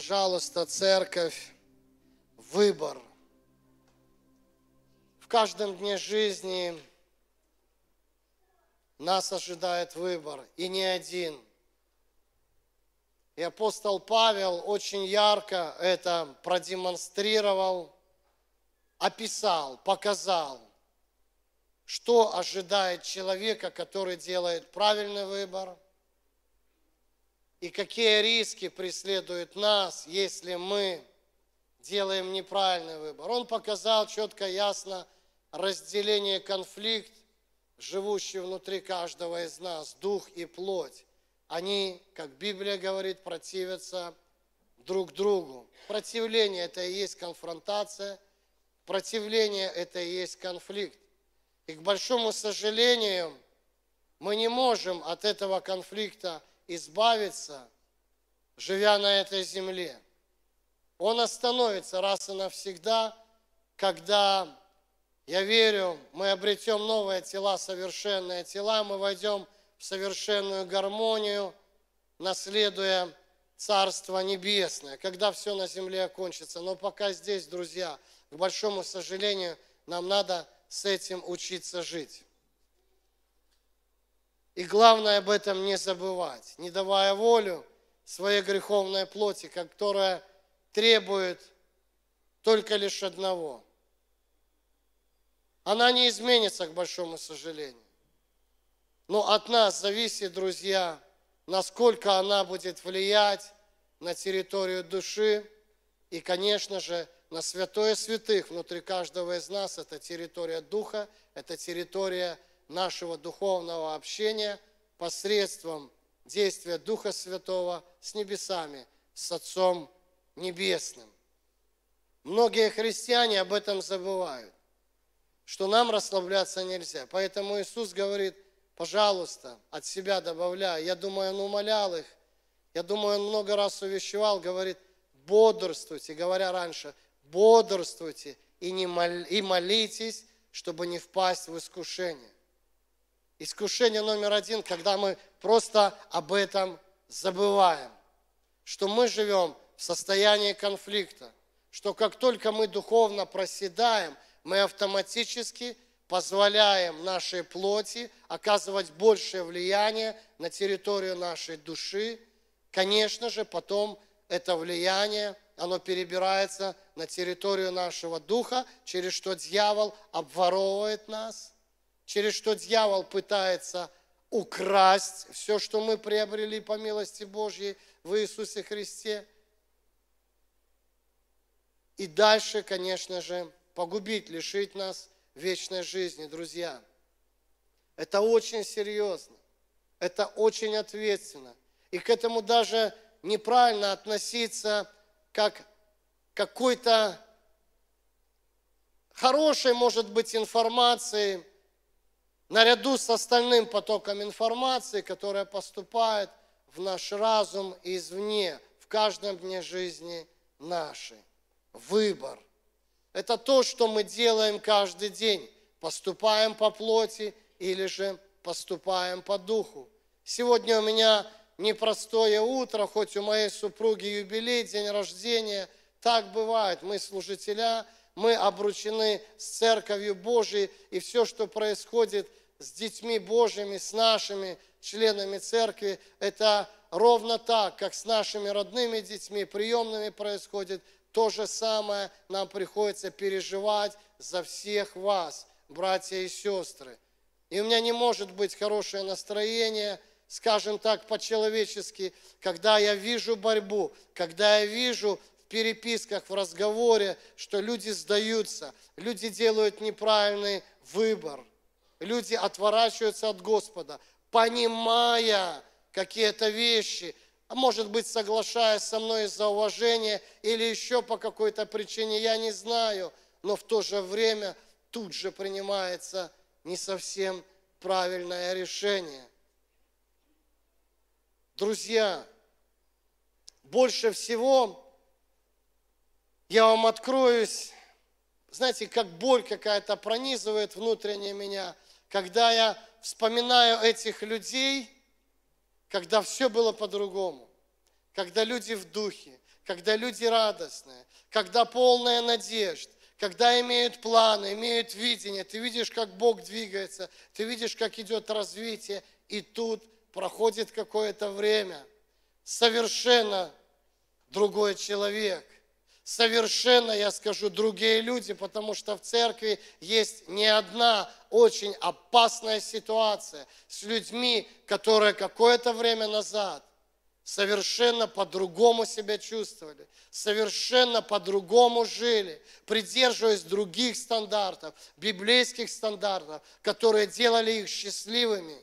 Пожалуйста, церковь, выбор. В каждом дне жизни нас ожидает выбор, и не один. И апостол Павел очень ярко это продемонстрировал, описал, показал, что ожидает человека, который делает правильный выбор – и какие риски преследуют нас, если мы делаем неправильный выбор. Он показал четко, ясно разделение конфликт, живущий внутри каждого из нас, дух и плоть. Они, как Библия говорит, противятся друг другу. Противление – это и есть конфронтация, противление – это и есть конфликт. И, к большому сожалению, мы не можем от этого конфликта избавиться, живя на этой земле. Он остановится раз и навсегда, когда, я верю, мы обретем новые тела, совершенные тела, мы войдем в совершенную гармонию, наследуя Царство Небесное, когда все на земле окончится. Но пока здесь, друзья, к большому сожалению, нам надо с этим учиться жить. И главное об этом не забывать, не давая волю своей греховной плоти, которая требует только лишь одного. Она не изменится, к большому сожалению. Но от нас зависит, друзья, насколько она будет влиять на территорию души и, конечно же, на святое святых внутри каждого из нас. Это территория духа, это территория нашего духовного общения посредством действия Духа Святого с небесами, с Отцом Небесным. Многие христиане об этом забывают, что нам расслабляться нельзя. Поэтому Иисус говорит, пожалуйста, от себя добавляй. Я думаю, Он умолял их, я думаю, Он много раз увещевал, говорит, бодрствуйте, говоря раньше, бодрствуйте и, не мол, и молитесь, чтобы не впасть в искушение. Искушение номер один, когда мы просто об этом забываем, что мы живем в состоянии конфликта, что как только мы духовно проседаем, мы автоматически позволяем нашей плоти оказывать большее влияние на территорию нашей души. Конечно же, потом это влияние, оно перебирается на территорию нашего духа, через что дьявол обворовывает нас – через что дьявол пытается украсть все, что мы приобрели по милости Божьей в Иисусе Христе. И дальше, конечно же, погубить, лишить нас вечной жизни, друзья. Это очень серьезно, это очень ответственно. И к этому даже неправильно относиться как какой-то хорошей, может быть, информацией, наряду с остальным потоком информации, которая поступает в наш разум извне, в каждом дне жизни нашей. Выбор. Это то, что мы делаем каждый день. Поступаем по плоти или же поступаем по духу. Сегодня у меня непростое утро, хоть у моей супруги юбилей, день рождения. Так бывает. Мы служителя, мы обручены с Церковью Божией, и все, что происходит – с детьми Божьими, с нашими членами церкви, это ровно так, как с нашими родными детьми, приемными происходит, то же самое. Нам приходится переживать за всех вас, братья и сестры. И у меня не может быть хорошее настроение, скажем так, по-человечески, когда я вижу борьбу, когда я вижу в переписках, в разговоре, что люди сдаются, люди делают неправильный выбор люди отворачиваются от Господа, понимая какие-то вещи, а может быть, соглашаясь со мной из-за уважения или еще по какой-то причине, я не знаю, но в то же время тут же принимается не совсем правильное решение. Друзья, больше всего я вам откроюсь, знаете, как боль какая-то пронизывает внутренне меня – когда я вспоминаю этих людей, когда все было по-другому, когда люди в духе, когда люди радостные, когда полная надежд, когда имеют планы, имеют видение, ты видишь, как Бог двигается, ты видишь, как идет развитие, и тут проходит какое-то время, совершенно другой человек, совершенно, я скажу, другие люди, потому что в церкви есть не одна очень опасная ситуация с людьми, которые какое-то время назад совершенно по-другому себя чувствовали, совершенно по-другому жили, придерживаясь других стандартов, библейских стандартов, которые делали их счастливыми,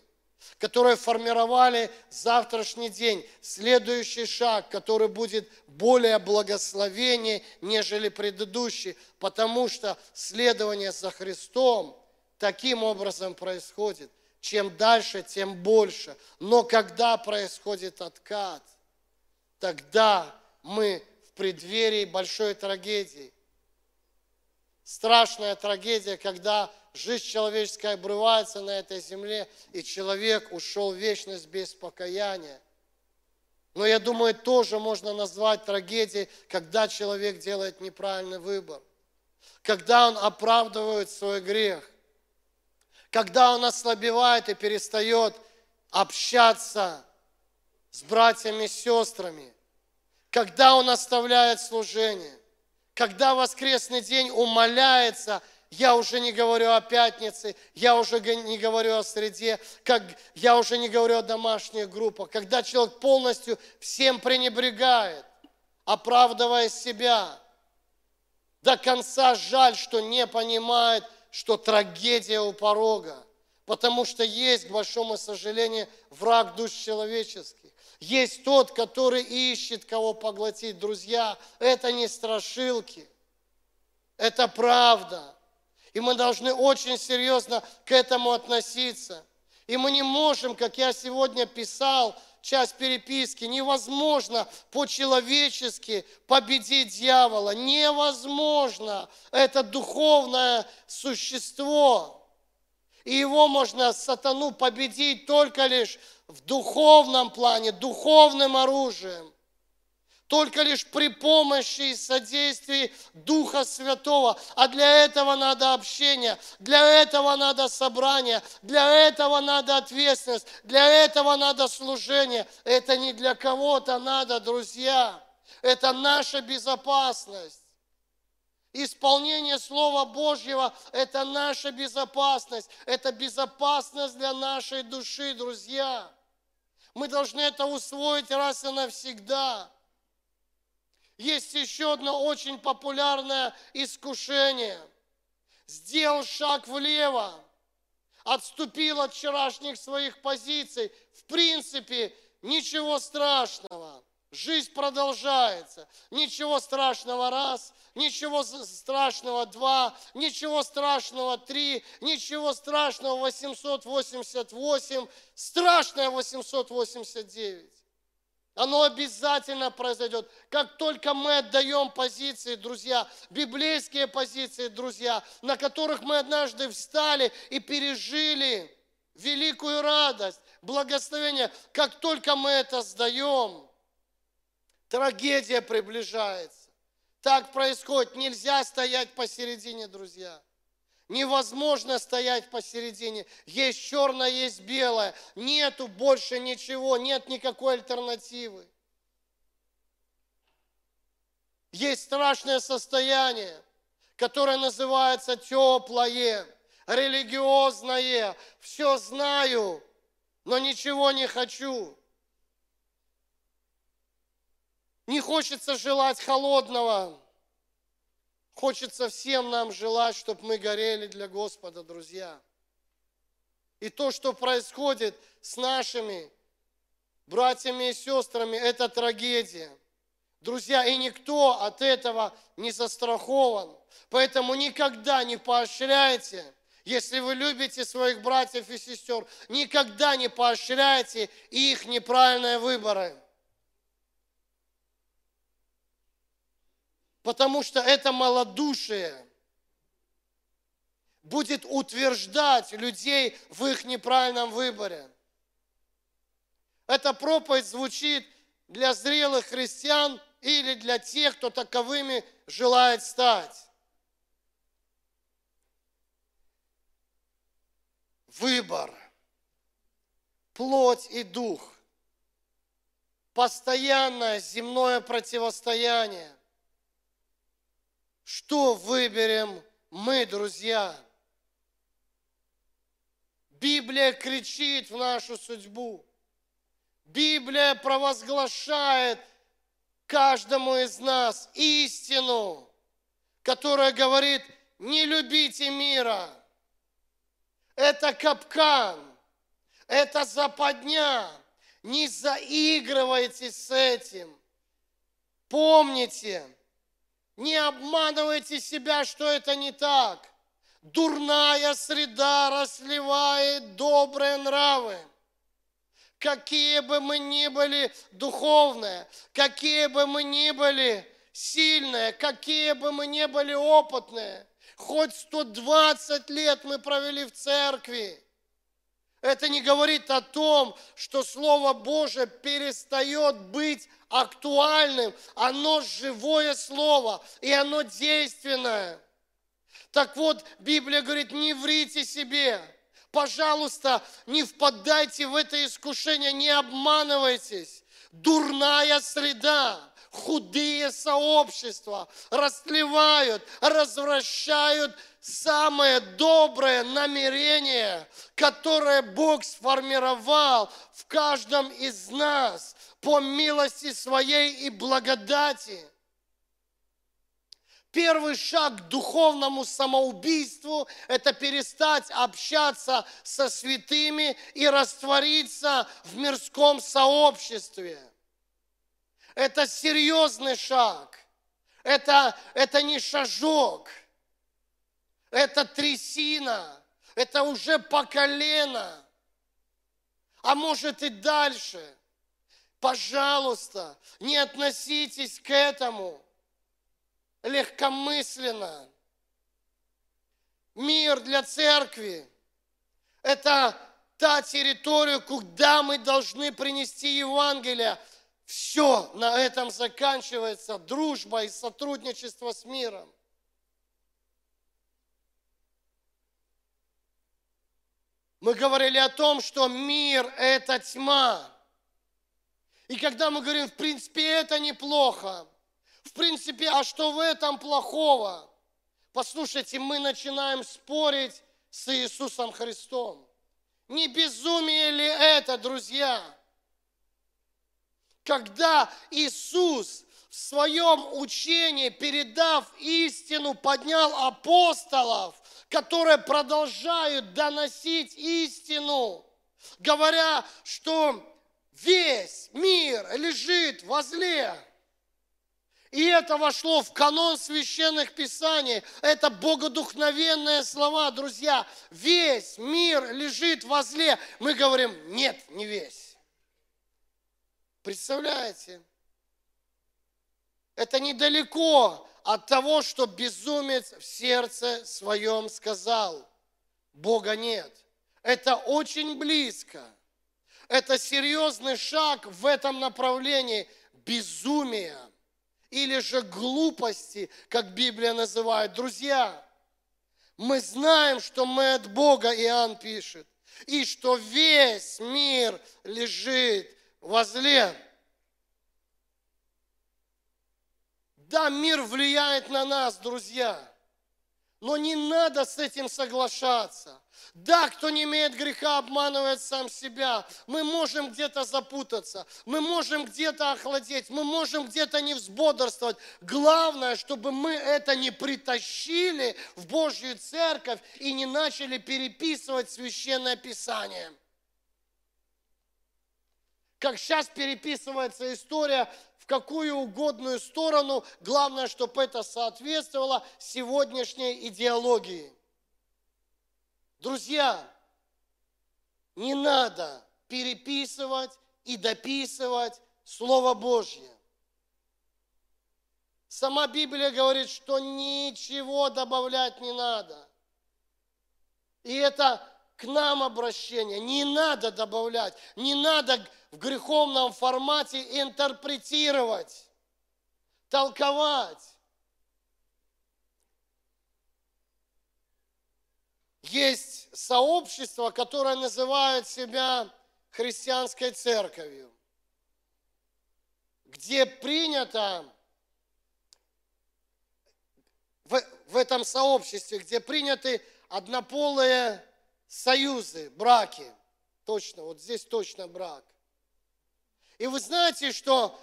которые формировали завтрашний день, следующий шаг, который будет более благословеннее, нежели предыдущий, потому что следование за Христом таким образом происходит – чем дальше, тем больше. Но когда происходит откат, тогда мы в преддверии большой трагедии. Страшная трагедия, когда жизнь человеческая обрывается на этой земле, и человек ушел в вечность без покаяния. Но я думаю, тоже можно назвать трагедией, когда человек делает неправильный выбор. Когда он оправдывает свой грех когда он ослабевает и перестает общаться с братьями и сестрами, когда он оставляет служение, когда воскресный день умоляется, я уже не говорю о пятнице, я уже не говорю о среде, как, я уже не говорю о домашних группах, когда человек полностью всем пренебрегает, оправдывая себя. До конца жаль, что не понимает – что трагедия у порога, потому что есть, к большому сожалению, враг душ человеческих. Есть тот, который ищет, кого поглотить. Друзья, это не страшилки, это правда. И мы должны очень серьезно к этому относиться. И мы не можем, как я сегодня писал, часть переписки, невозможно по-человечески победить дьявола. Невозможно. Это духовное существо. И его можно, сатану, победить только лишь в духовном плане, духовным оружием только лишь при помощи и содействии Духа Святого. А для этого надо общение, для этого надо собрание, для этого надо ответственность, для этого надо служение. Это не для кого-то надо, друзья. Это наша безопасность. Исполнение Слова Божьего – это наша безопасность. Это безопасность для нашей души, друзья. Мы должны это усвоить раз и навсегда. Есть еще одно очень популярное искушение. Сделал шаг влево, отступил от вчерашних своих позиций. В принципе, ничего страшного. Жизнь продолжается. Ничего страшного раз, ничего страшного два, ничего страшного три, ничего страшного 888, страшное 889. Оно обязательно произойдет. Как только мы отдаем позиции, друзья, библейские позиции, друзья, на которых мы однажды встали и пережили великую радость, благословение, как только мы это сдаем, трагедия приближается. Так происходит. Нельзя стоять посередине, друзья. Невозможно стоять посередине. Есть черное, есть белое. Нету больше ничего, нет никакой альтернативы. Есть страшное состояние, которое называется теплое, религиозное. Все знаю, но ничего не хочу. Не хочется желать холодного. Хочется всем нам желать, чтобы мы горели для Господа, друзья. И то, что происходит с нашими братьями и сестрами, это трагедия. Друзья, и никто от этого не застрахован. Поэтому никогда не поощряйте, если вы любите своих братьев и сестер, никогда не поощряйте их неправильные выборы. Потому что это малодушие будет утверждать людей в их неправильном выборе. Эта проповедь звучит для зрелых христиан или для тех, кто таковыми желает стать. Выбор. Плоть и дух. Постоянное земное противостояние. Что выберем мы, друзья? Библия кричит в нашу судьбу. Библия провозглашает каждому из нас истину, которая говорит, не любите мира. Это капкан, это западня. Не заигрывайте с этим. Помните, не обманывайте себя, что это не так. Дурная среда расливает добрые нравы. Какие бы мы ни были духовные, какие бы мы ни были сильные, какие бы мы ни были опытные, хоть 120 лет мы провели в церкви, это не говорит о том, что Слово Божие перестает быть актуальным. Оно живое Слово, и оно действенное. Так вот, Библия говорит, не врите себе. Пожалуйста, не впадайте в это искушение, не обманывайтесь. Дурная среда, худые сообщества растлевают, развращают самое доброе намерение, которое Бог сформировал в каждом из нас по милости своей и благодати. Первый шаг к духовному самоубийству – это перестать общаться со святыми и раствориться в мирском сообществе. Это серьезный шаг. Это, это не шажок. Это трясина. Это уже по колено. А может и дальше. Пожалуйста, не относитесь к этому – легкомысленно. Мир для церкви – это та территория, куда мы должны принести Евангелие. Все на этом заканчивается. Дружба и сотрудничество с миром. Мы говорили о том, что мир – это тьма. И когда мы говорим, в принципе, это неплохо, в принципе, а что в этом плохого? Послушайте, мы начинаем спорить с Иисусом Христом. Не безумие ли это, друзья? Когда Иисус в своем учении, передав истину, поднял апостолов, которые продолжают доносить истину, говоря, что весь мир лежит возле и это вошло в канон священных писаний. Это богодухновенные слова, друзья. Весь мир лежит возле. Мы говорим, нет, не весь. Представляете? Это недалеко от того, что безумец в сердце своем сказал. Бога нет. Это очень близко. Это серьезный шаг в этом направлении безумия или же глупости, как Библия называет. Друзья, мы знаем, что мы от Бога, Иоанн пишет, и что весь мир лежит возле. Да, мир влияет на нас, друзья, но не надо с этим соглашаться. Да, кто не имеет греха, обманывает сам себя. Мы можем где-то запутаться, мы можем где-то охладеть, мы можем где-то не взбодрствовать. Главное, чтобы мы это не притащили в Божью церковь и не начали переписывать священное писание. Как сейчас переписывается история в какую угодную сторону, главное, чтобы это соответствовало сегодняшней идеологии. Друзья, не надо переписывать и дописывать Слово Божье. Сама Библия говорит, что ничего добавлять не надо. И это к нам обращение. Не надо добавлять, не надо в греховном формате интерпретировать. толковать. Есть сообщество, которое называет себя христианской церковью, где принято в, в этом сообществе, где приняты однополые союзы, браки. Точно, вот здесь точно брак. И вы знаете, что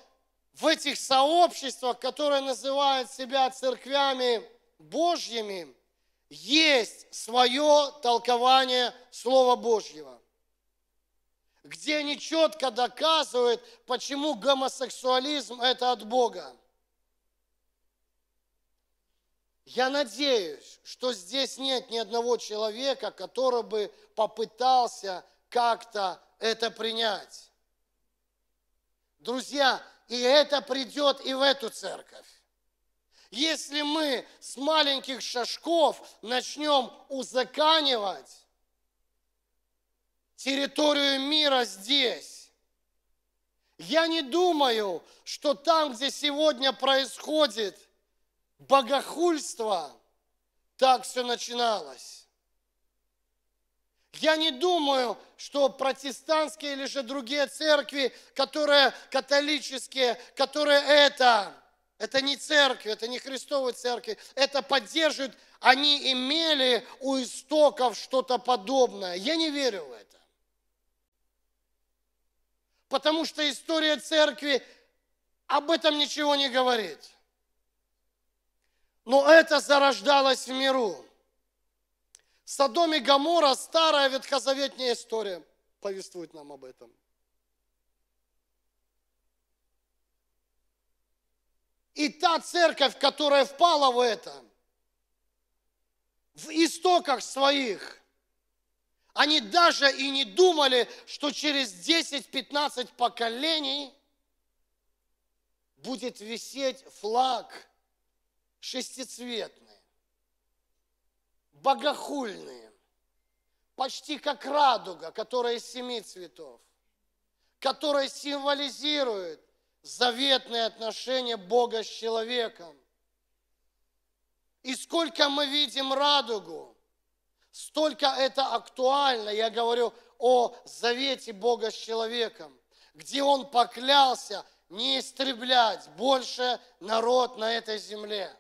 в этих сообществах, которые называют себя церквями Божьими, есть свое толкование Слова Божьего, где они четко доказывают, почему гомосексуализм – это от Бога. Я надеюсь, что здесь нет ни одного человека, который бы попытался как-то это принять. Друзья, и это придет и в эту церковь. Если мы с маленьких шажков начнем узаканивать территорию мира здесь, я не думаю, что там, где сегодня происходит богохульство, так все начиналось. Я не думаю, что протестантские или же другие церкви, которые католические, которые это это не церковь, это не Христовая церковь, это поддерживают, они имели у истоков что-то подобное. Я не верю в это. Потому что история церкви об этом ничего не говорит. Но это зарождалось в миру. Содом и Гамора, старая ветхозаветная история, повествует нам об этом – И та церковь, которая впала в это, в истоках своих, они даже и не думали, что через 10-15 поколений будет висеть флаг шестицветный, богохульный, почти как радуга, которая из семи цветов, которая символизирует заветные отношения Бога с человеком. И сколько мы видим радугу, столько это актуально. Я говорю о завете Бога с человеком, где Он поклялся не истреблять больше народ на этой земле.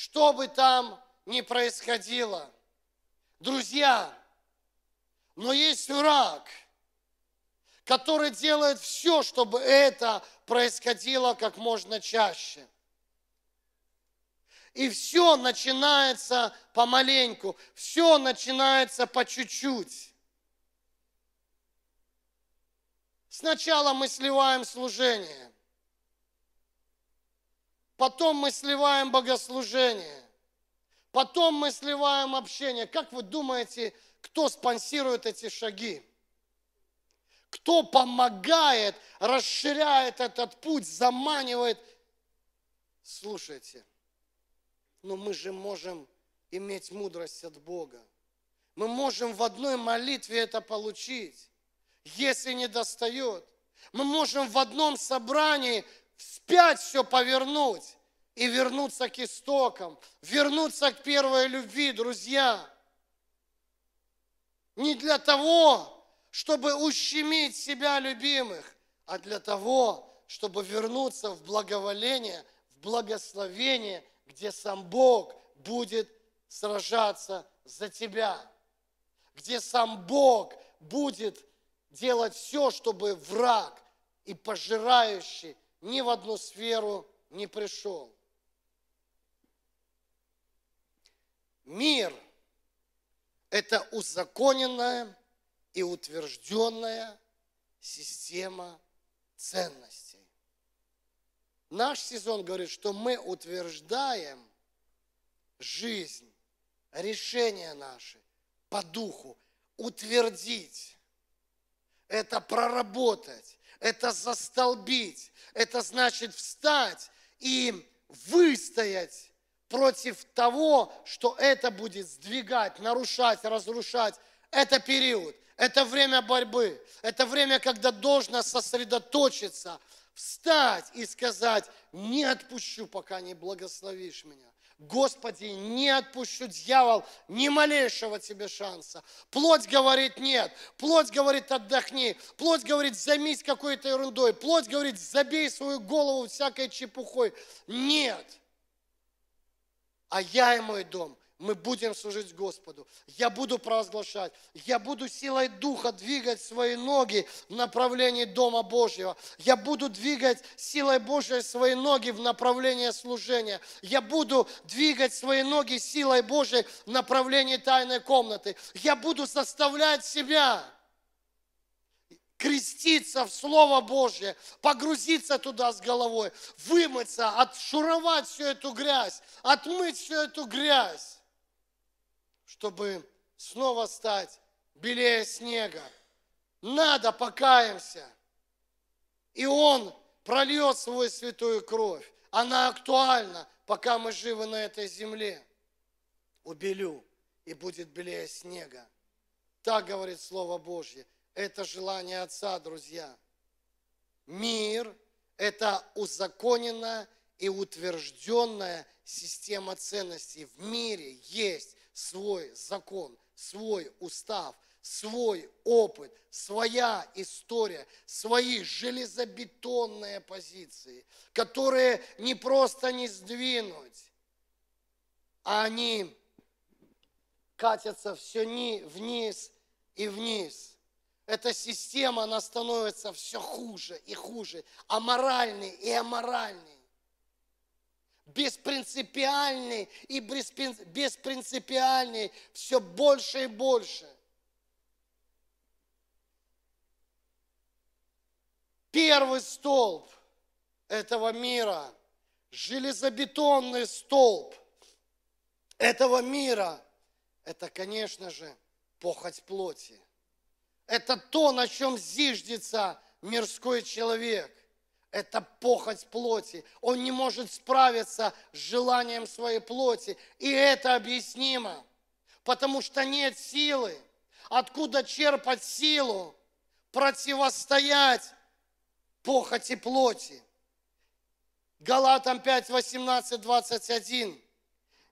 Что бы там ни происходило. Друзья, но есть враг – который делает все, чтобы это происходило как можно чаще. И все начинается помаленьку, все начинается по чуть-чуть. Сначала мы сливаем служение, потом мы сливаем богослужение, потом мы сливаем общение. Как вы думаете, кто спонсирует эти шаги? Кто помогает, расширяет этот путь, заманивает. Слушайте, но мы же можем иметь мудрость от Бога. Мы можем в одной молитве это получить, если не достает. Мы можем в одном собрании вспять все повернуть и вернуться к истокам, вернуться к первой любви, друзья. Не для того, чтобы ущемить себя любимых, а для того, чтобы вернуться в благоволение, в благословение, где сам Бог будет сражаться за тебя, где сам Бог будет делать все, чтобы враг и пожирающий ни в одну сферу не пришел. Мир – это узаконенная и утвержденная система ценностей. Наш сезон говорит, что мы утверждаем жизнь, решения наши по духу, утвердить. Это проработать, это застолбить, это значит встать и выстоять против того, что это будет сдвигать, нарушать, разрушать. Это период – это время борьбы. Это время, когда должно сосредоточиться встать и сказать, не отпущу, пока не благословишь меня. Господи, не отпущу, дьявол, ни малейшего тебе шанса. Плоть говорит нет, плоть говорит отдохни, плоть говорит займись какой-то ерундой, плоть говорит забей свою голову всякой чепухой. Нет. А я и мой дом – мы будем служить Господу. Я буду провозглашать. Я буду силой Духа двигать свои ноги в направлении Дома Божьего. Я буду двигать силой Божьей свои ноги в направлении служения. Я буду двигать свои ноги силой Божьей в направлении тайной комнаты. Я буду заставлять себя креститься в Слово Божье, погрузиться туда с головой, вымыться, отшуровать всю эту грязь, отмыть всю эту грязь чтобы снова стать белее снега. Надо покаемся. И Он прольет свою святую кровь. Она актуальна, пока мы живы на этой земле. Убелю, и будет белее снега. Так говорит Слово Божье. Это желание Отца, друзья. Мир – это узаконенная и утвержденная система ценностей. В мире есть свой закон, свой устав, свой опыт, своя история, свои железобетонные позиции, которые не просто не сдвинуть, а они катятся все вниз и вниз. Эта система, она становится все хуже и хуже, аморальный и аморальный беспринципиальный и беспринципиальный все больше и больше. Первый столб этого мира, железобетонный столб этого мира, это, конечно же, похоть плоти. Это то, на чем зиждется мирской человек это похоть плоти. Он не может справиться с желанием своей плоти. И это объяснимо, потому что нет силы. Откуда черпать силу? Противостоять похоти плоти. Галатам 5, 18, 21.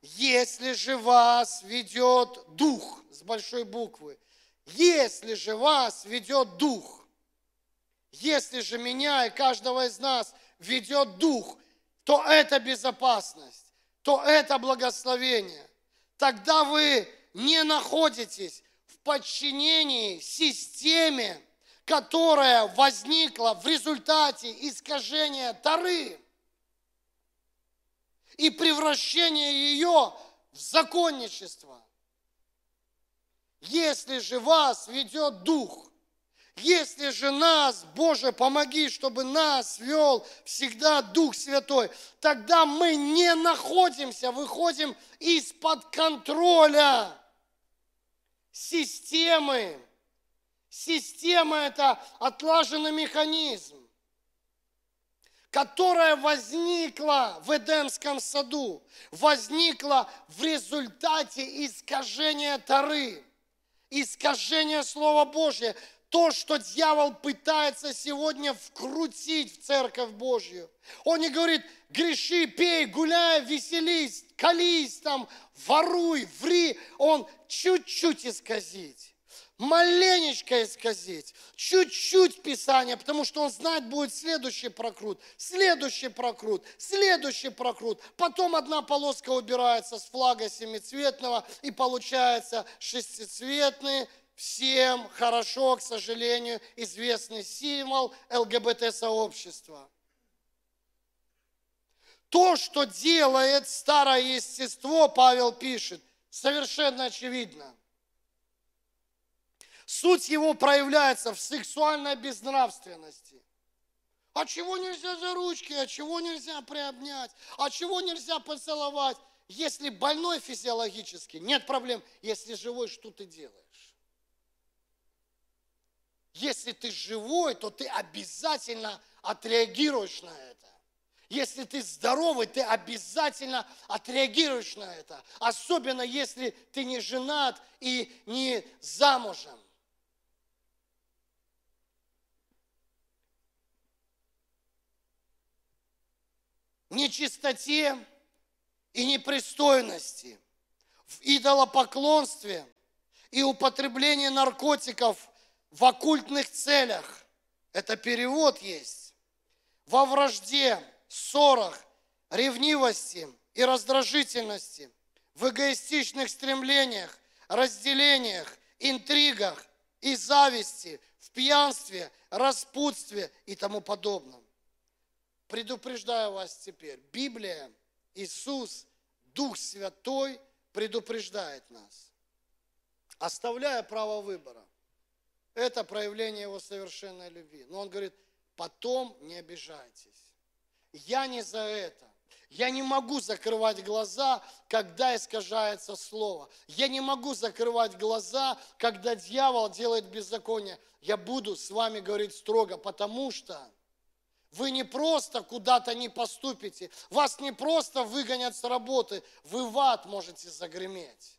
Если же вас ведет дух, с большой буквы, если же вас ведет дух, если же меня и каждого из нас ведет Дух, то это безопасность, то это благословение. Тогда вы не находитесь в подчинении системе, которая возникла в результате искажения Тары и превращения ее в законничество. Если же вас ведет Дух, если же нас, Боже, помоги, чтобы нас вел всегда Дух Святой, тогда мы не находимся, выходим из-под контроля системы. Система – это отлаженный механизм, которая возникла в Эдемском саду, возникла в результате искажения Тары, искажения Слова Божьего то, что дьявол пытается сегодня вкрутить в Церковь Божью. Он не говорит, греши, пей, гуляй, веселись, колись там, воруй, ври. Он чуть-чуть исказить маленечко исказить, чуть-чуть Писание, потому что он знает, будет следующий прокрут, следующий прокрут, следующий прокрут. Потом одна полоска убирается с флага семицветного, и получается шестицветный всем хорошо, к сожалению, известный символ ЛГБТ-сообщества. То, что делает старое естество, Павел пишет, совершенно очевидно. Суть его проявляется в сексуальной безнравственности. А чего нельзя за ручки, а чего нельзя приобнять, а чего нельзя поцеловать? Если больной физиологически, нет проблем. Если живой, что ты делаешь? Если ты живой, то ты обязательно отреагируешь на это. Если ты здоровый, ты обязательно отреагируешь на это. Особенно если ты не женат и не замужем. нечистоте и непристойности, в идолопоклонстве и употреблении наркотиков в оккультных целях. Это перевод есть. Во вражде, ссорах, ревнивости и раздражительности, в эгоистичных стремлениях, разделениях, интригах и зависти, в пьянстве, распутстве и тому подобном. Предупреждаю вас теперь, Библия, Иисус, Дух Святой предупреждает нас, оставляя право выбора. Это проявление Его совершенной любви. Но Он говорит, потом не обижайтесь. Я не за это. Я не могу закрывать глаза, когда искажается слово. Я не могу закрывать глаза, когда дьявол делает беззаконие. Я буду с вами говорить строго, потому что вы не просто куда-то не поступите, вас не просто выгонят с работы, вы в ад можете загреметь.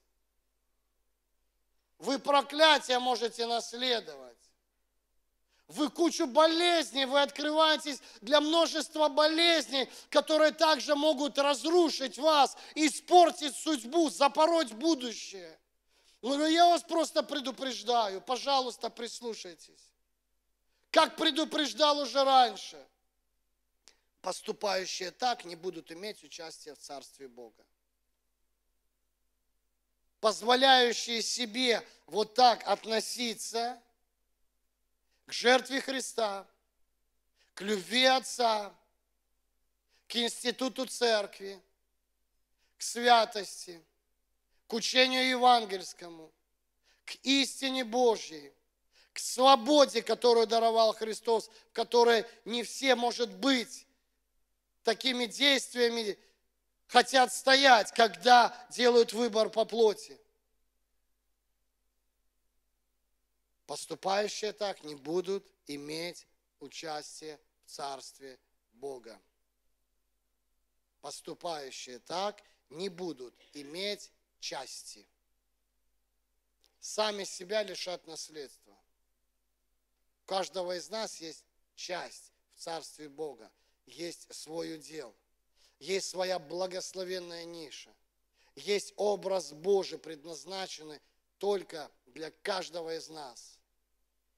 Вы проклятие можете наследовать. Вы кучу болезней, вы открываетесь для множества болезней, которые также могут разрушить вас, испортить судьбу, запороть будущее. Но я вас просто предупреждаю, пожалуйста, прислушайтесь. Как предупреждал уже раньше, поступающие так не будут иметь участия в Царстве Бога. Позволяющие себе вот так относиться – к жертве Христа, к любви Отца, к институту церкви, к святости, к учению евангельскому, к истине Божьей, к свободе, которую даровал Христос, в которой не все, может быть, такими действиями хотят стоять, когда делают выбор по плоти. поступающие так не будут иметь участие в Царстве Бога. Поступающие так не будут иметь части. Сами себя лишат наследства. У каждого из нас есть часть в Царстве Бога, есть свой удел, есть своя благословенная ниша, есть образ Божий, предназначенный только для каждого из нас –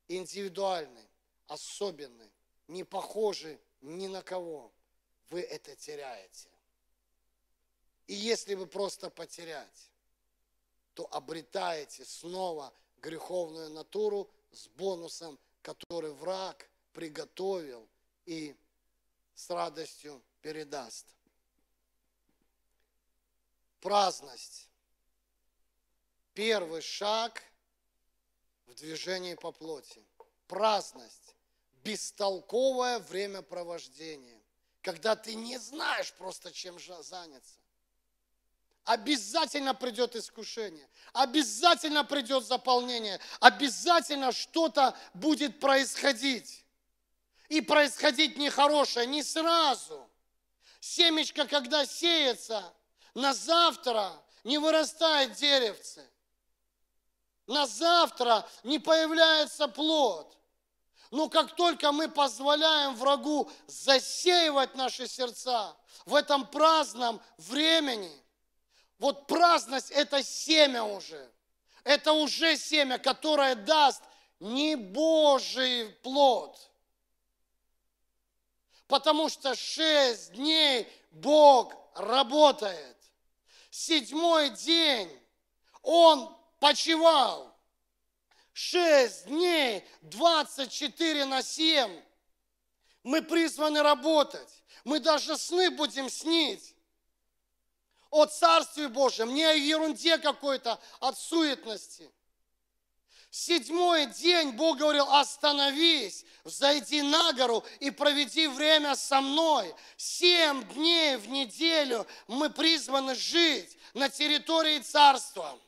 индивидуальный, особенный, не похожий ни на кого, вы это теряете. И если вы просто потерять, то обретаете снова греховную натуру с бонусом, который враг приготовил и с радостью передаст. Праздность. Первый шаг в движении по плоти. Праздность, бестолковое времяпровождение, когда ты не знаешь просто, чем заняться. Обязательно придет искушение, обязательно придет заполнение, обязательно что-то будет происходить. И происходить нехорошее, не сразу. Семечко, когда сеется, на завтра не вырастает деревце – на завтра не появляется плод. Но как только мы позволяем врагу засеивать наши сердца в этом праздном времени, вот праздность – это семя уже. Это уже семя, которое даст не Божий плод. Потому что шесть дней Бог работает. Седьмой день Он почивал. Шесть дней, 24 на 7. Мы призваны работать. Мы даже сны будем снить о Царстве Божьем, не о ерунде какой-то, от суетности. Седьмой день Бог говорил, остановись, зайди на гору и проведи время со мной. Семь дней в неделю мы призваны жить на территории Царства.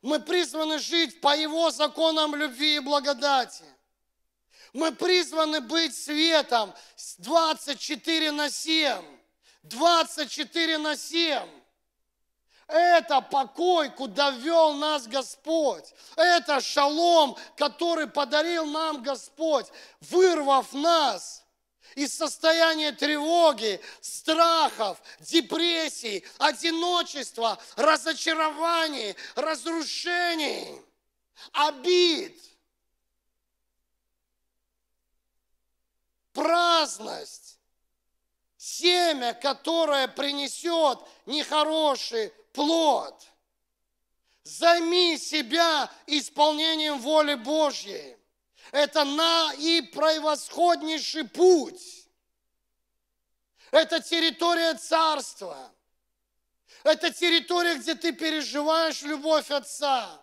Мы призваны жить по Его законам любви и благодати. Мы призваны быть светом 24 на 7. 24 на 7. Это покой, куда вел нас Господь. Это шалом, который подарил нам Господь, вырвав нас из состояния тревоги, страхов, депрессий, одиночества, разочарований, разрушений, обид, праздность, семя, которое принесет нехороший плод. Займи себя исполнением воли Божьей. Это на и превосходнейший путь. Это территория царства. Это территория, где ты переживаешь любовь Отца.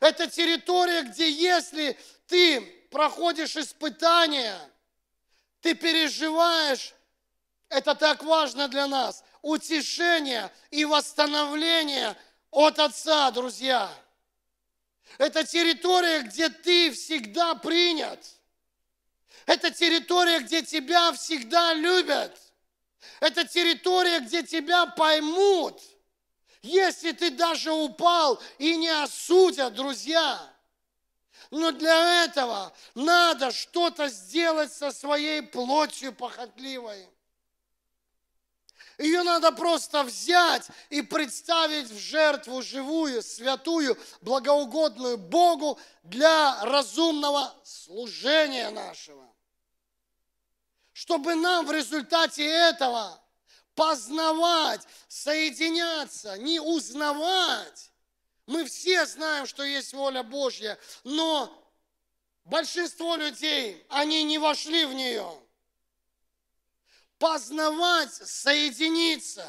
Это территория, где если ты проходишь испытания, ты переживаешь, это так важно для нас, утешение и восстановление от Отца, друзья. Это территория, где ты всегда принят. Это территория, где тебя всегда любят. Это территория, где тебя поймут, если ты даже упал и не осудят, друзья. Но для этого надо что-то сделать со своей плотью похотливой. Ее надо просто взять и представить в жертву живую, святую, благоугодную Богу для разумного служения нашего. Чтобы нам в результате этого познавать, соединяться, не узнавать. Мы все знаем, что есть воля Божья, но большинство людей, они не вошли в нее познавать, соединиться.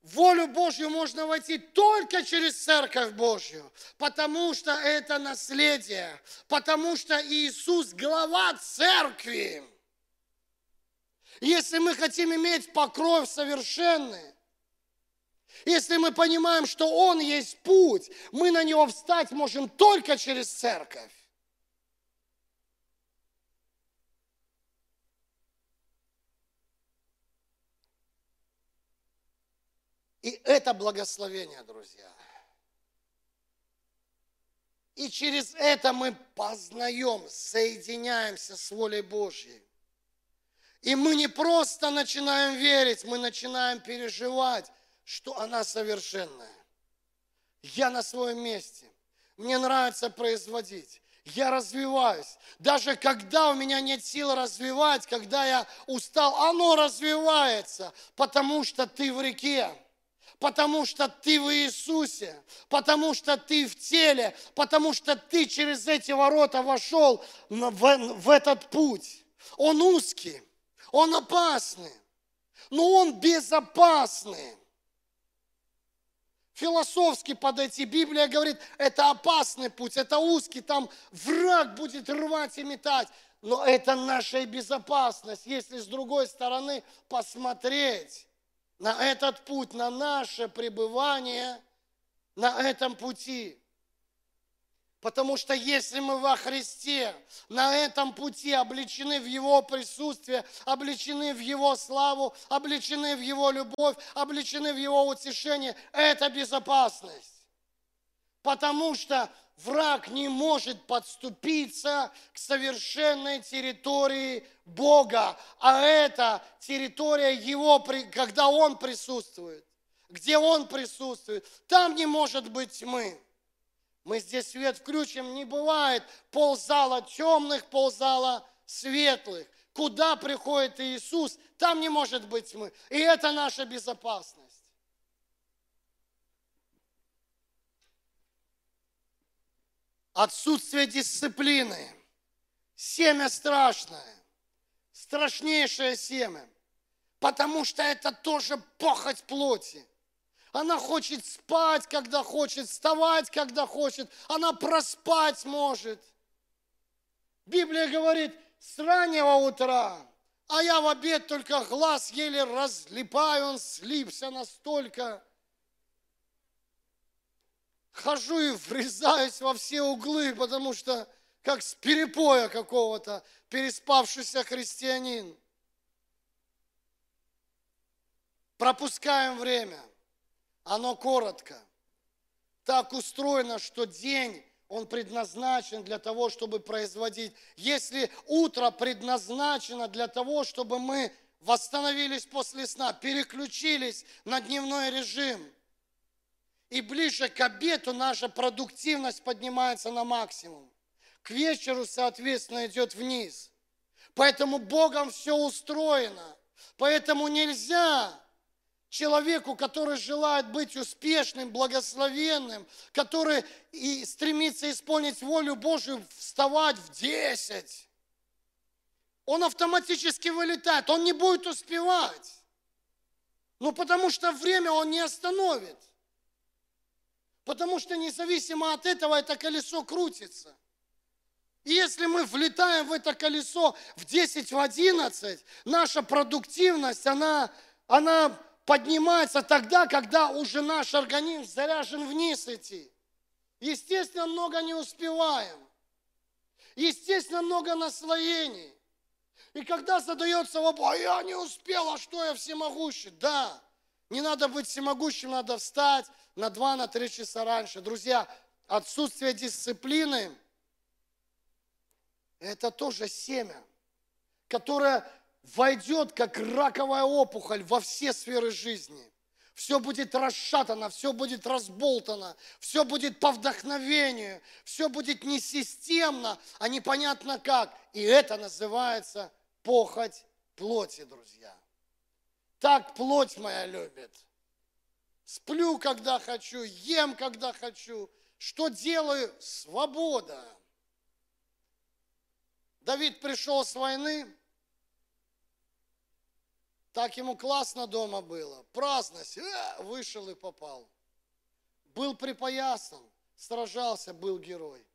В волю Божью можно войти только через Церковь Божью, потому что это наследие, потому что Иисус – глава Церкви. Если мы хотим иметь покров совершенный, если мы понимаем, что Он есть путь, мы на него встать можем только через Церковь. И это благословение, друзья. И через это мы познаем, соединяемся с волей Божьей. И мы не просто начинаем верить, мы начинаем переживать, что она совершенная. Я на своем месте. Мне нравится производить. Я развиваюсь. Даже когда у меня нет сил развивать, когда я устал, оно развивается, потому что ты в реке потому что ты в Иисусе, потому что ты в теле, потому что ты через эти ворота вошел в, в этот путь. Он узкий, он опасный, но он безопасный. Философски подойти. Библия говорит, это опасный путь, это узкий, там враг будет рвать и метать. Но это наша безопасность, если с другой стороны посмотреть на этот путь, на наше пребывание на этом пути. Потому что если мы во Христе, на этом пути обличены в Его присутствие, обличены в Его славу, обличены в Его любовь, обличены в Его утешение, это безопасность. Потому что враг не может подступиться к совершенной территории Бога, а это территория Его, когда Он присутствует. Где Он присутствует, там не может быть тьмы. Мы здесь свет включим, не бывает ползала темных, ползала светлых. Куда приходит Иисус, там не может быть тьмы. И это наша безопасность. Отсутствие дисциплины. Семя страшное. Страшнейшее семя. Потому что это тоже похоть плоти. Она хочет спать, когда хочет, вставать, когда хочет. Она проспать может. Библия говорит, с раннего утра, а я в обед только глаз еле разлипаю, он слипся настолько – хожу и врезаюсь во все углы, потому что как с перепоя какого-то переспавшийся христианин. Пропускаем время. Оно коротко. Так устроено, что день, он предназначен для того, чтобы производить. Если утро предназначено для того, чтобы мы восстановились после сна, переключились на дневной режим, и ближе к обеду наша продуктивность поднимается на максимум. К вечеру, соответственно, идет вниз. Поэтому Богом все устроено. Поэтому нельзя человеку, который желает быть успешным, благословенным, который и стремится исполнить волю Божию, вставать в 10. Он автоматически вылетает, он не будет успевать. Ну, потому что время он не остановит. Потому что независимо от этого это колесо крутится. И если мы влетаем в это колесо в 10, в 11, наша продуктивность, она, она поднимается тогда, когда уже наш организм заряжен вниз идти. Естественно, много не успеваем. Естественно, много наслоений. И когда задается вопрос, а я не успел, а что я всемогущий? Да, не надо быть всемогущим, надо встать на два, на три часа раньше. Друзья, отсутствие дисциплины – это тоже семя, которое войдет, как раковая опухоль, во все сферы жизни. Все будет расшатано, все будет разболтано, все будет по вдохновению, все будет не системно, а непонятно как. И это называется похоть плоти, друзья. Так плоть моя любит. Сплю, когда хочу, ем, когда хочу. Что делаю? Свобода. Давид пришел с войны, так ему классно дома было. Праздность. Э, вышел и попал. Был припоясан, сражался, был герой.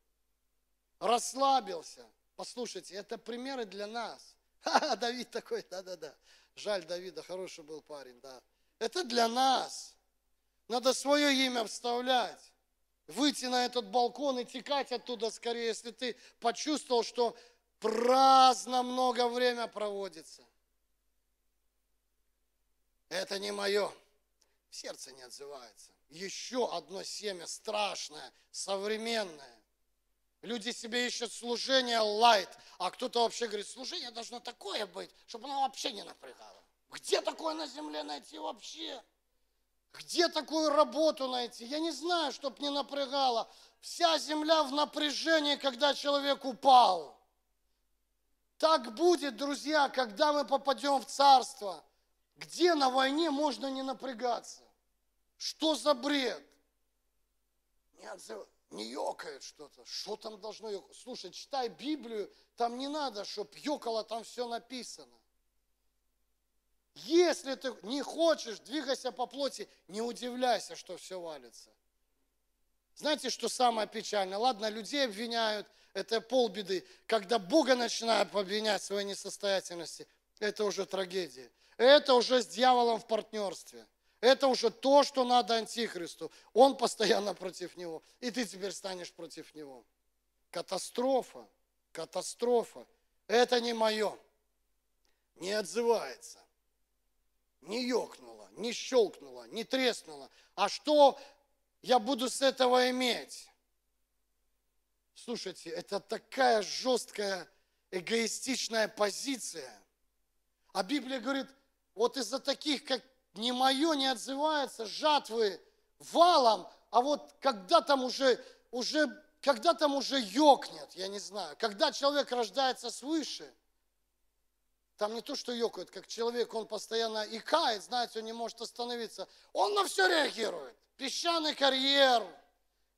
Расслабился. Послушайте, это примеры для нас. Ха, Давид такой, да-да-да. Жаль Давида, хороший был парень, да. Это для нас. Надо свое имя вставлять. Выйти на этот балкон и текать оттуда скорее, если ты почувствовал, что праздно много время проводится. Это не мое. Сердце не отзывается. Еще одно семя страшное, современное. Люди себе ищут служение лайт, а кто-то вообще говорит, служение должно такое быть, чтобы оно вообще не напрягало. Где такое на земле найти вообще? Где такую работу найти? Я не знаю, чтобы не напрягало. Вся земля в напряжении, когда человек упал. Так будет, друзья, когда мы попадем в царство. Где на войне можно не напрягаться? Что за бред? Не, отзыв... не ёкает что-то. Что там должно ёкать? Слушай, читай Библию, там не надо, чтобы ёкало, там все написано. Если ты не хочешь, двигайся по плоти, не удивляйся, что все валится. Знаете, что самое печальное? Ладно, людей обвиняют, это полбеды. Когда Бога начинают обвинять в своей несостоятельности, это уже трагедия. Это уже с дьяволом в партнерстве. Это уже то, что надо антихристу. Он постоянно против него. И ты теперь станешь против него. Катастрофа. Катастрофа. Это не мое. Не отзывается. Не ёкнуло, не щелкнуло, не треснуло. А что я буду с этого иметь? Слушайте, это такая жесткая эгоистичная позиция. А Библия говорит, вот из-за таких, как не мое, не отзывается, жатвы валом, а вот когда там уже, уже, когда там уже ёкнет, я не знаю, когда человек рождается свыше, там не то, что ёкает, как человек, он постоянно икает, знаете, он не может остановиться. Он на все реагирует. Песчаный карьер,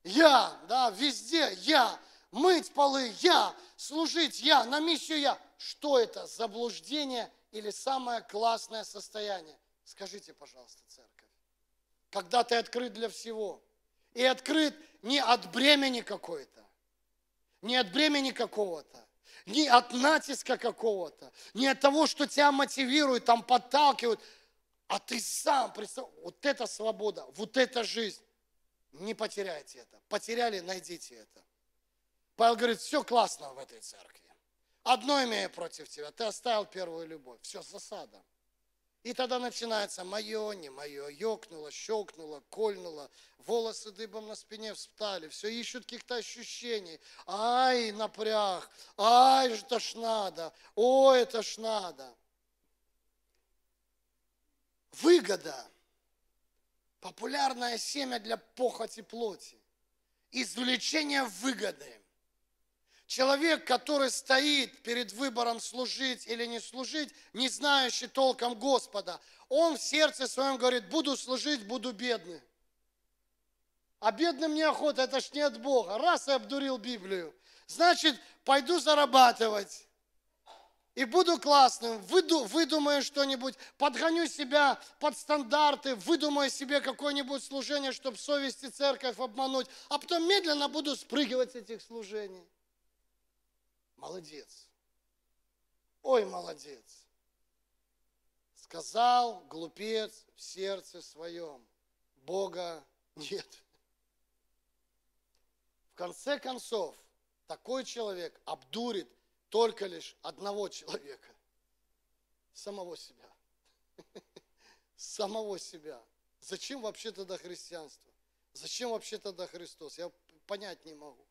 я, да, везде я, мыть полы я, служить я, на миссию я. Что это? Заблуждение – или самое классное состояние? Скажите, пожалуйста, церковь. Когда ты открыт для всего. И открыт не от бремени какой-то, не от бремени какого-то, не от натиска какого-то, не от того, что тебя мотивирует, там подталкивают, а ты сам, вот эта свобода, вот эта жизнь. Не потеряйте это. Потеряли, найдите это. Павел говорит, все классно в этой церкви. Одно имею против тебя, ты оставил первую любовь. Все, засада. И тогда начинается мое, не мое, ёкнуло, щелкнуло, кольнуло, волосы дыбом на спине встали, все ищут каких-то ощущений. Ай, напряг, ай, это ж надо, ой, это ж надо. Выгода. Популярное семя для похоти плоти. Извлечение выгоды. Человек, который стоит перед выбором служить или не служить, не знающий толком Господа, он в сердце своем говорит, буду служить, буду бедным. А бедным неохота, это ж не от Бога. Раз и обдурил Библию. Значит, пойду зарабатывать. И буду классным, выду, выдумаю что-нибудь, подгоню себя под стандарты, выдумаю себе какое-нибудь служение, чтобы совесть и церковь обмануть, а потом медленно буду спрыгивать с этих служений. Молодец. Ой, молодец. Сказал глупец в сердце своем, Бога нет. В конце концов, такой человек обдурит только лишь одного человека, самого себя. Самого себя. Зачем вообще тогда христианство? Зачем вообще тогда Христос? Я понять не могу.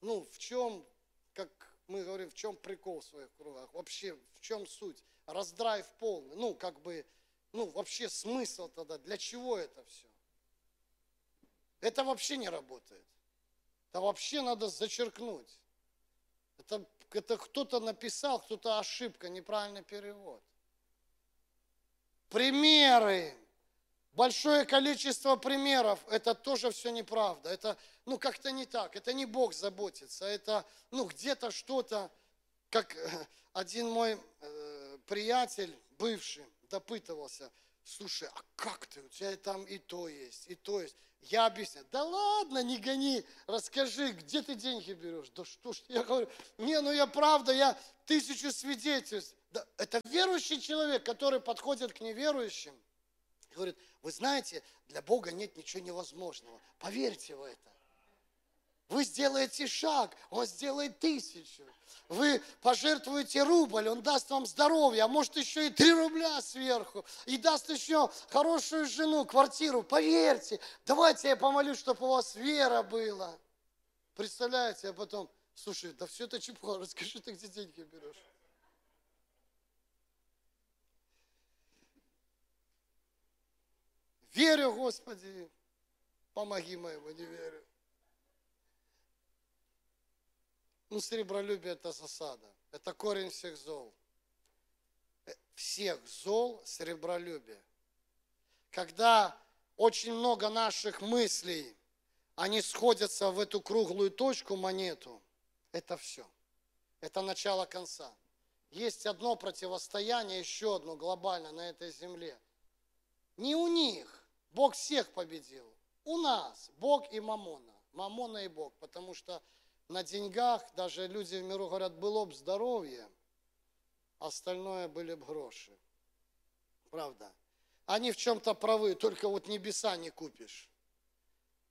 Ну, в чем, как мы говорим, в чем прикол в своих кругах, вообще в чем суть, раздрайв полный, ну, как бы, ну, вообще смысл тогда, для чего это все? Это вообще не работает. Это вообще надо зачеркнуть. Это, это кто-то написал, кто-то ошибка, неправильный перевод. Примеры большое количество примеров, это тоже все неправда. Это, ну, как-то не так. Это не Бог заботится. Это, ну, где-то что-то, как э, один мой э, приятель, бывший, допытывался, слушай, а как ты, у тебя там и то есть, и то есть. Я объясняю, да ладно, не гони, расскажи, где ты деньги берешь? Да что ж, я говорю, не, ну я правда, я тысячу свидетельств. Да, это верующий человек, который подходит к неверующим говорит, вы знаете, для Бога нет ничего невозможного. Поверьте в это. Вы сделаете шаг, Он сделает тысячу. Вы пожертвуете рубль, Он даст вам здоровье, а может еще и три рубля сверху. И даст еще хорошую жену, квартиру. Поверьте, давайте я помолюсь, чтобы у вас вера была. Представляете, а потом, слушай, да все это чепуха, расскажи ты, где деньги берешь. Верю, Господи, помоги моему неверию. Ну, сребролюбие – это засада. Это корень всех зол. Э, всех зол – сребролюбие. Когда очень много наших мыслей, они сходятся в эту круглую точку, монету, это все. Это начало конца. Есть одно противостояние, еще одно глобальное на этой земле. Не у них, Бог всех победил. У нас Бог и Мамона. Мамона и Бог. Потому что на деньгах даже люди в миру говорят, было бы здоровье, остальное были бы гроши. Правда. Они в чем-то правы, только вот небеса не купишь.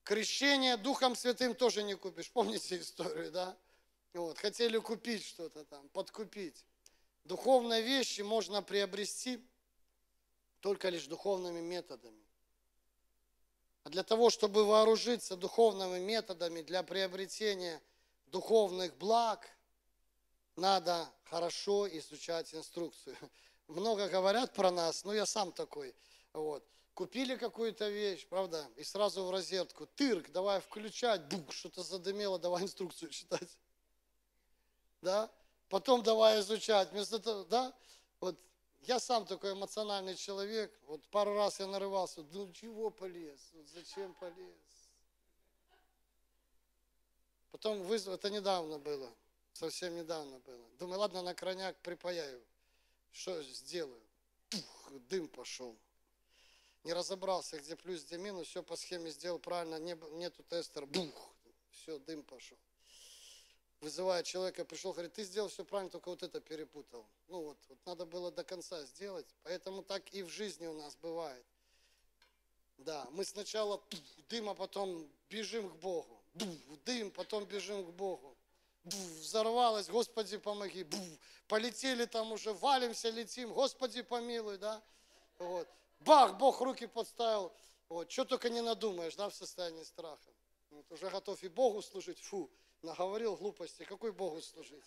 Крещение Духом Святым тоже не купишь. Помните историю, да? Вот, хотели купить что-то там, подкупить. Духовные вещи можно приобрести только лишь духовными методами. А для того, чтобы вооружиться духовными методами для приобретения духовных благ, надо хорошо изучать инструкцию. Много говорят про нас, но я сам такой. Вот. Купили какую-то вещь, правда, и сразу в розетку. Тырк, давай включать, бух, что-то задымело, давай инструкцию читать. Да? Потом давай изучать. Вместо того, да? Вот я сам такой эмоциональный человек. Вот пару раз я нарывался. Ну чего полез? Вот зачем полез? Потом вызвал, это недавно было, совсем недавно было. Думаю, ладно, на крайняк припаяю. Что сделаю? Пух, дым пошел. Не разобрался, где плюс, где минус, все по схеме сделал правильно, не, нету тестера, бух, все, дым пошел вызывая человека, пришел, говорит, ты сделал все правильно, только вот это перепутал. Ну вот, вот надо было до конца сделать. Поэтому так и в жизни у нас бывает. Да, мы сначала дым, а потом бежим к Богу. Дым, потом бежим к Богу. Взорвалось, Господи, помоги. Полетели там уже, валимся, летим, Господи, помилуй, да. Вот. Бах, Бог руки подставил. Вот. Что только не надумаешь, да, в состоянии страха. Вот. Уже готов и Богу служить. Фу, наговорил глупости. Какой Богу служить?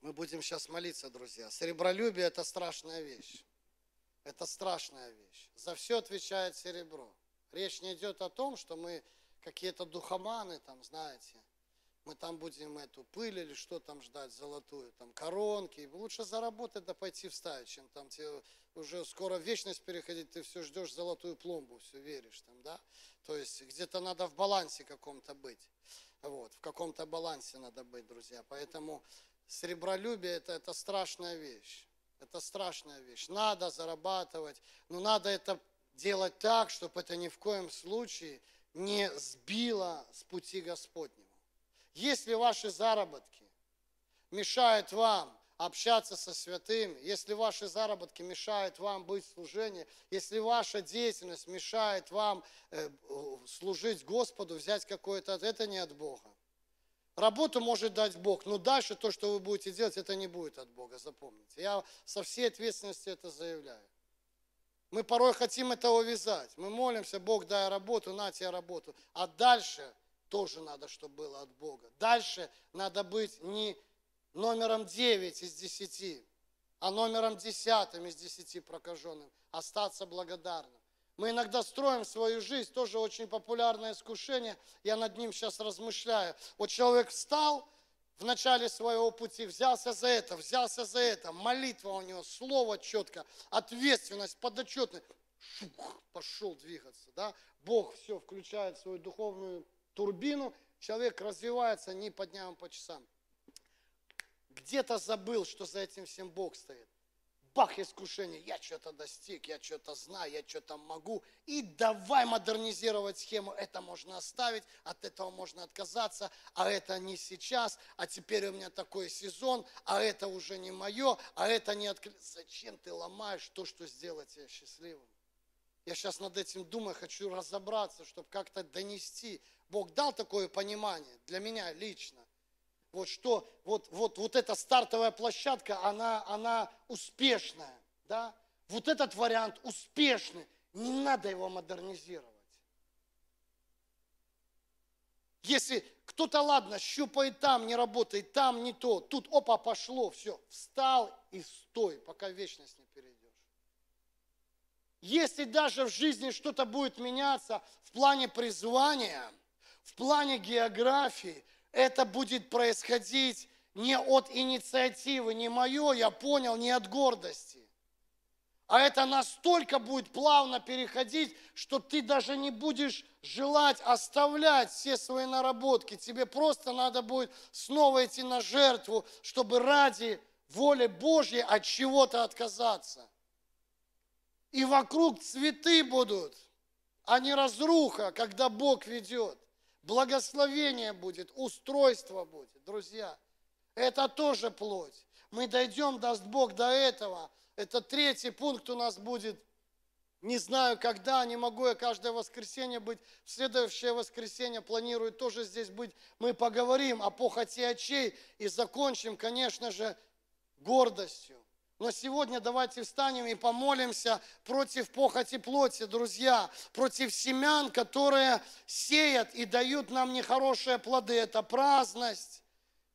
Мы будем сейчас молиться, друзья. Серебролюбие – это страшная вещь. Это страшная вещь. За все отвечает серебро. Речь не идет о том, что мы какие-то духоманы, там, знаете, мы там будем эту пыль или что там ждать, золотую, там коронки. Лучше заработать да пойти вставить, чем там тебе уже скоро вечность переходить, ты все ждешь золотую пломбу, все веришь там, да. То есть где-то надо в балансе каком-то быть. Вот, в каком-то балансе надо быть, друзья. Поэтому Сребролюбие это, это страшная вещь. Это страшная вещь. Надо зарабатывать, но надо это делать так, чтобы это ни в коем случае не сбило с пути Господнего. Если ваши заработки мешают вам общаться со святыми, если ваши заработки мешают вам быть в служении, если ваша деятельность мешает вам э, служить Господу, взять какое-то, это не от Бога. Работу может дать Бог, но дальше то, что вы будете делать, это не будет от Бога, запомните. Я со всей ответственностью это заявляю. Мы порой хотим это увязать. Мы молимся, Бог, дай работу, на тебе работу. А дальше тоже надо, чтобы было от Бога. Дальше надо быть не номером 9 из 10, а номером 10 из 10 прокаженным. Остаться благодарным. Мы иногда строим свою жизнь, тоже очень популярное искушение, я над ним сейчас размышляю. Вот человек встал в начале своего пути, взялся за это, взялся за это, молитва у него, слово четко, ответственность, подотчетность, шух, пошел двигаться, да? Бог все включает свою духовную турбину, человек развивается не по дням, а по часам. Где-то забыл, что за этим всем Бог стоит бах, искушение, я что-то достиг, я что-то знаю, я что-то могу. И давай модернизировать схему. Это можно оставить, от этого можно отказаться, а это не сейчас, а теперь у меня такой сезон, а это уже не мое, а это не открыто. Зачем ты ломаешь то, что сделает тебя счастливым? Я сейчас над этим думаю, хочу разобраться, чтобы как-то донести. Бог дал такое понимание для меня лично вот что, вот, вот, вот эта стартовая площадка, она, она успешная, да? Вот этот вариант успешный, не надо его модернизировать. Если кто-то, ладно, щупает там, не работает, там не то, тут, опа, пошло, все, встал и стой, пока вечность не перейдешь. Если даже в жизни что-то будет меняться в плане призвания, в плане географии, это будет происходить не от инициативы, не мое, я понял, не от гордости. А это настолько будет плавно переходить, что ты даже не будешь желать оставлять все свои наработки. Тебе просто надо будет снова идти на жертву, чтобы ради воли Божьей от чего-то отказаться. И вокруг цветы будут, а не разруха, когда Бог ведет благословение будет, устройство будет. Друзья, это тоже плоть. Мы дойдем, даст Бог, до этого. Это третий пункт у нас будет. Не знаю, когда, не могу я каждое воскресенье быть. В следующее воскресенье планирую тоже здесь быть. Мы поговорим о похоти очей и закончим, конечно же, гордостью. Но сегодня давайте встанем и помолимся против похоти плоти, друзья, против семян, которые сеят и дают нам нехорошие плоды. Это праздность,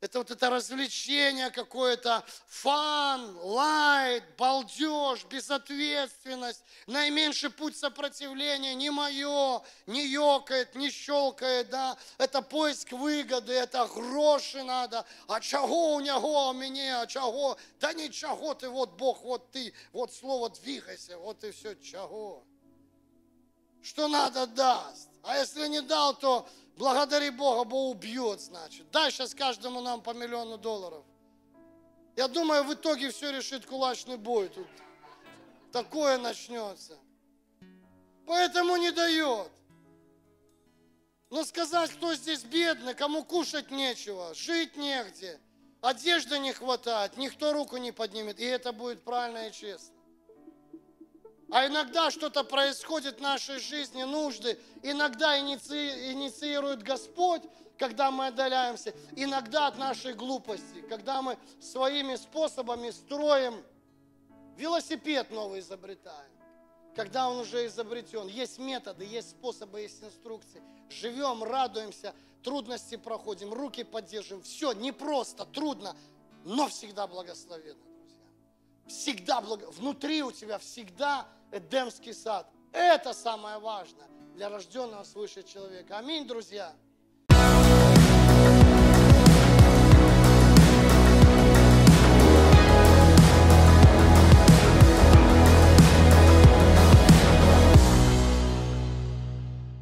это вот это развлечение какое-то, фан, лайт, балдеж, безответственность, наименьший путь сопротивления, не мое, не ёкает, не щелкает, да, это поиск выгоды, это гроши надо, а чего у него у меня, а чего, да ничего ты, вот Бог, вот ты, вот слово двигайся, вот и все, чего. Что надо даст, а если не дал, то Благодари Бога, Бог убьет, значит. Дай сейчас каждому нам по миллиону долларов. Я думаю, в итоге все решит кулачный бой тут. Такое начнется. Поэтому не дает. Но сказать, кто здесь бедный, кому кушать нечего, жить негде, одежды не хватает, никто руку не поднимет, и это будет правильно и честно. А иногда что-то происходит в нашей жизни, нужды. Иногда иници... инициирует Господь, когда мы отдаляемся. Иногда от нашей глупости, когда мы своими способами строим велосипед новый изобретаем. Когда он уже изобретен. Есть методы, есть способы, есть инструкции. Живем, радуемся, трудности проходим, руки поддерживаем. Все непросто, трудно, но всегда благословенно. Всегда благо... Внутри у тебя всегда Эдемский сад. Это самое важное для рожденного свыше человека. Аминь, друзья.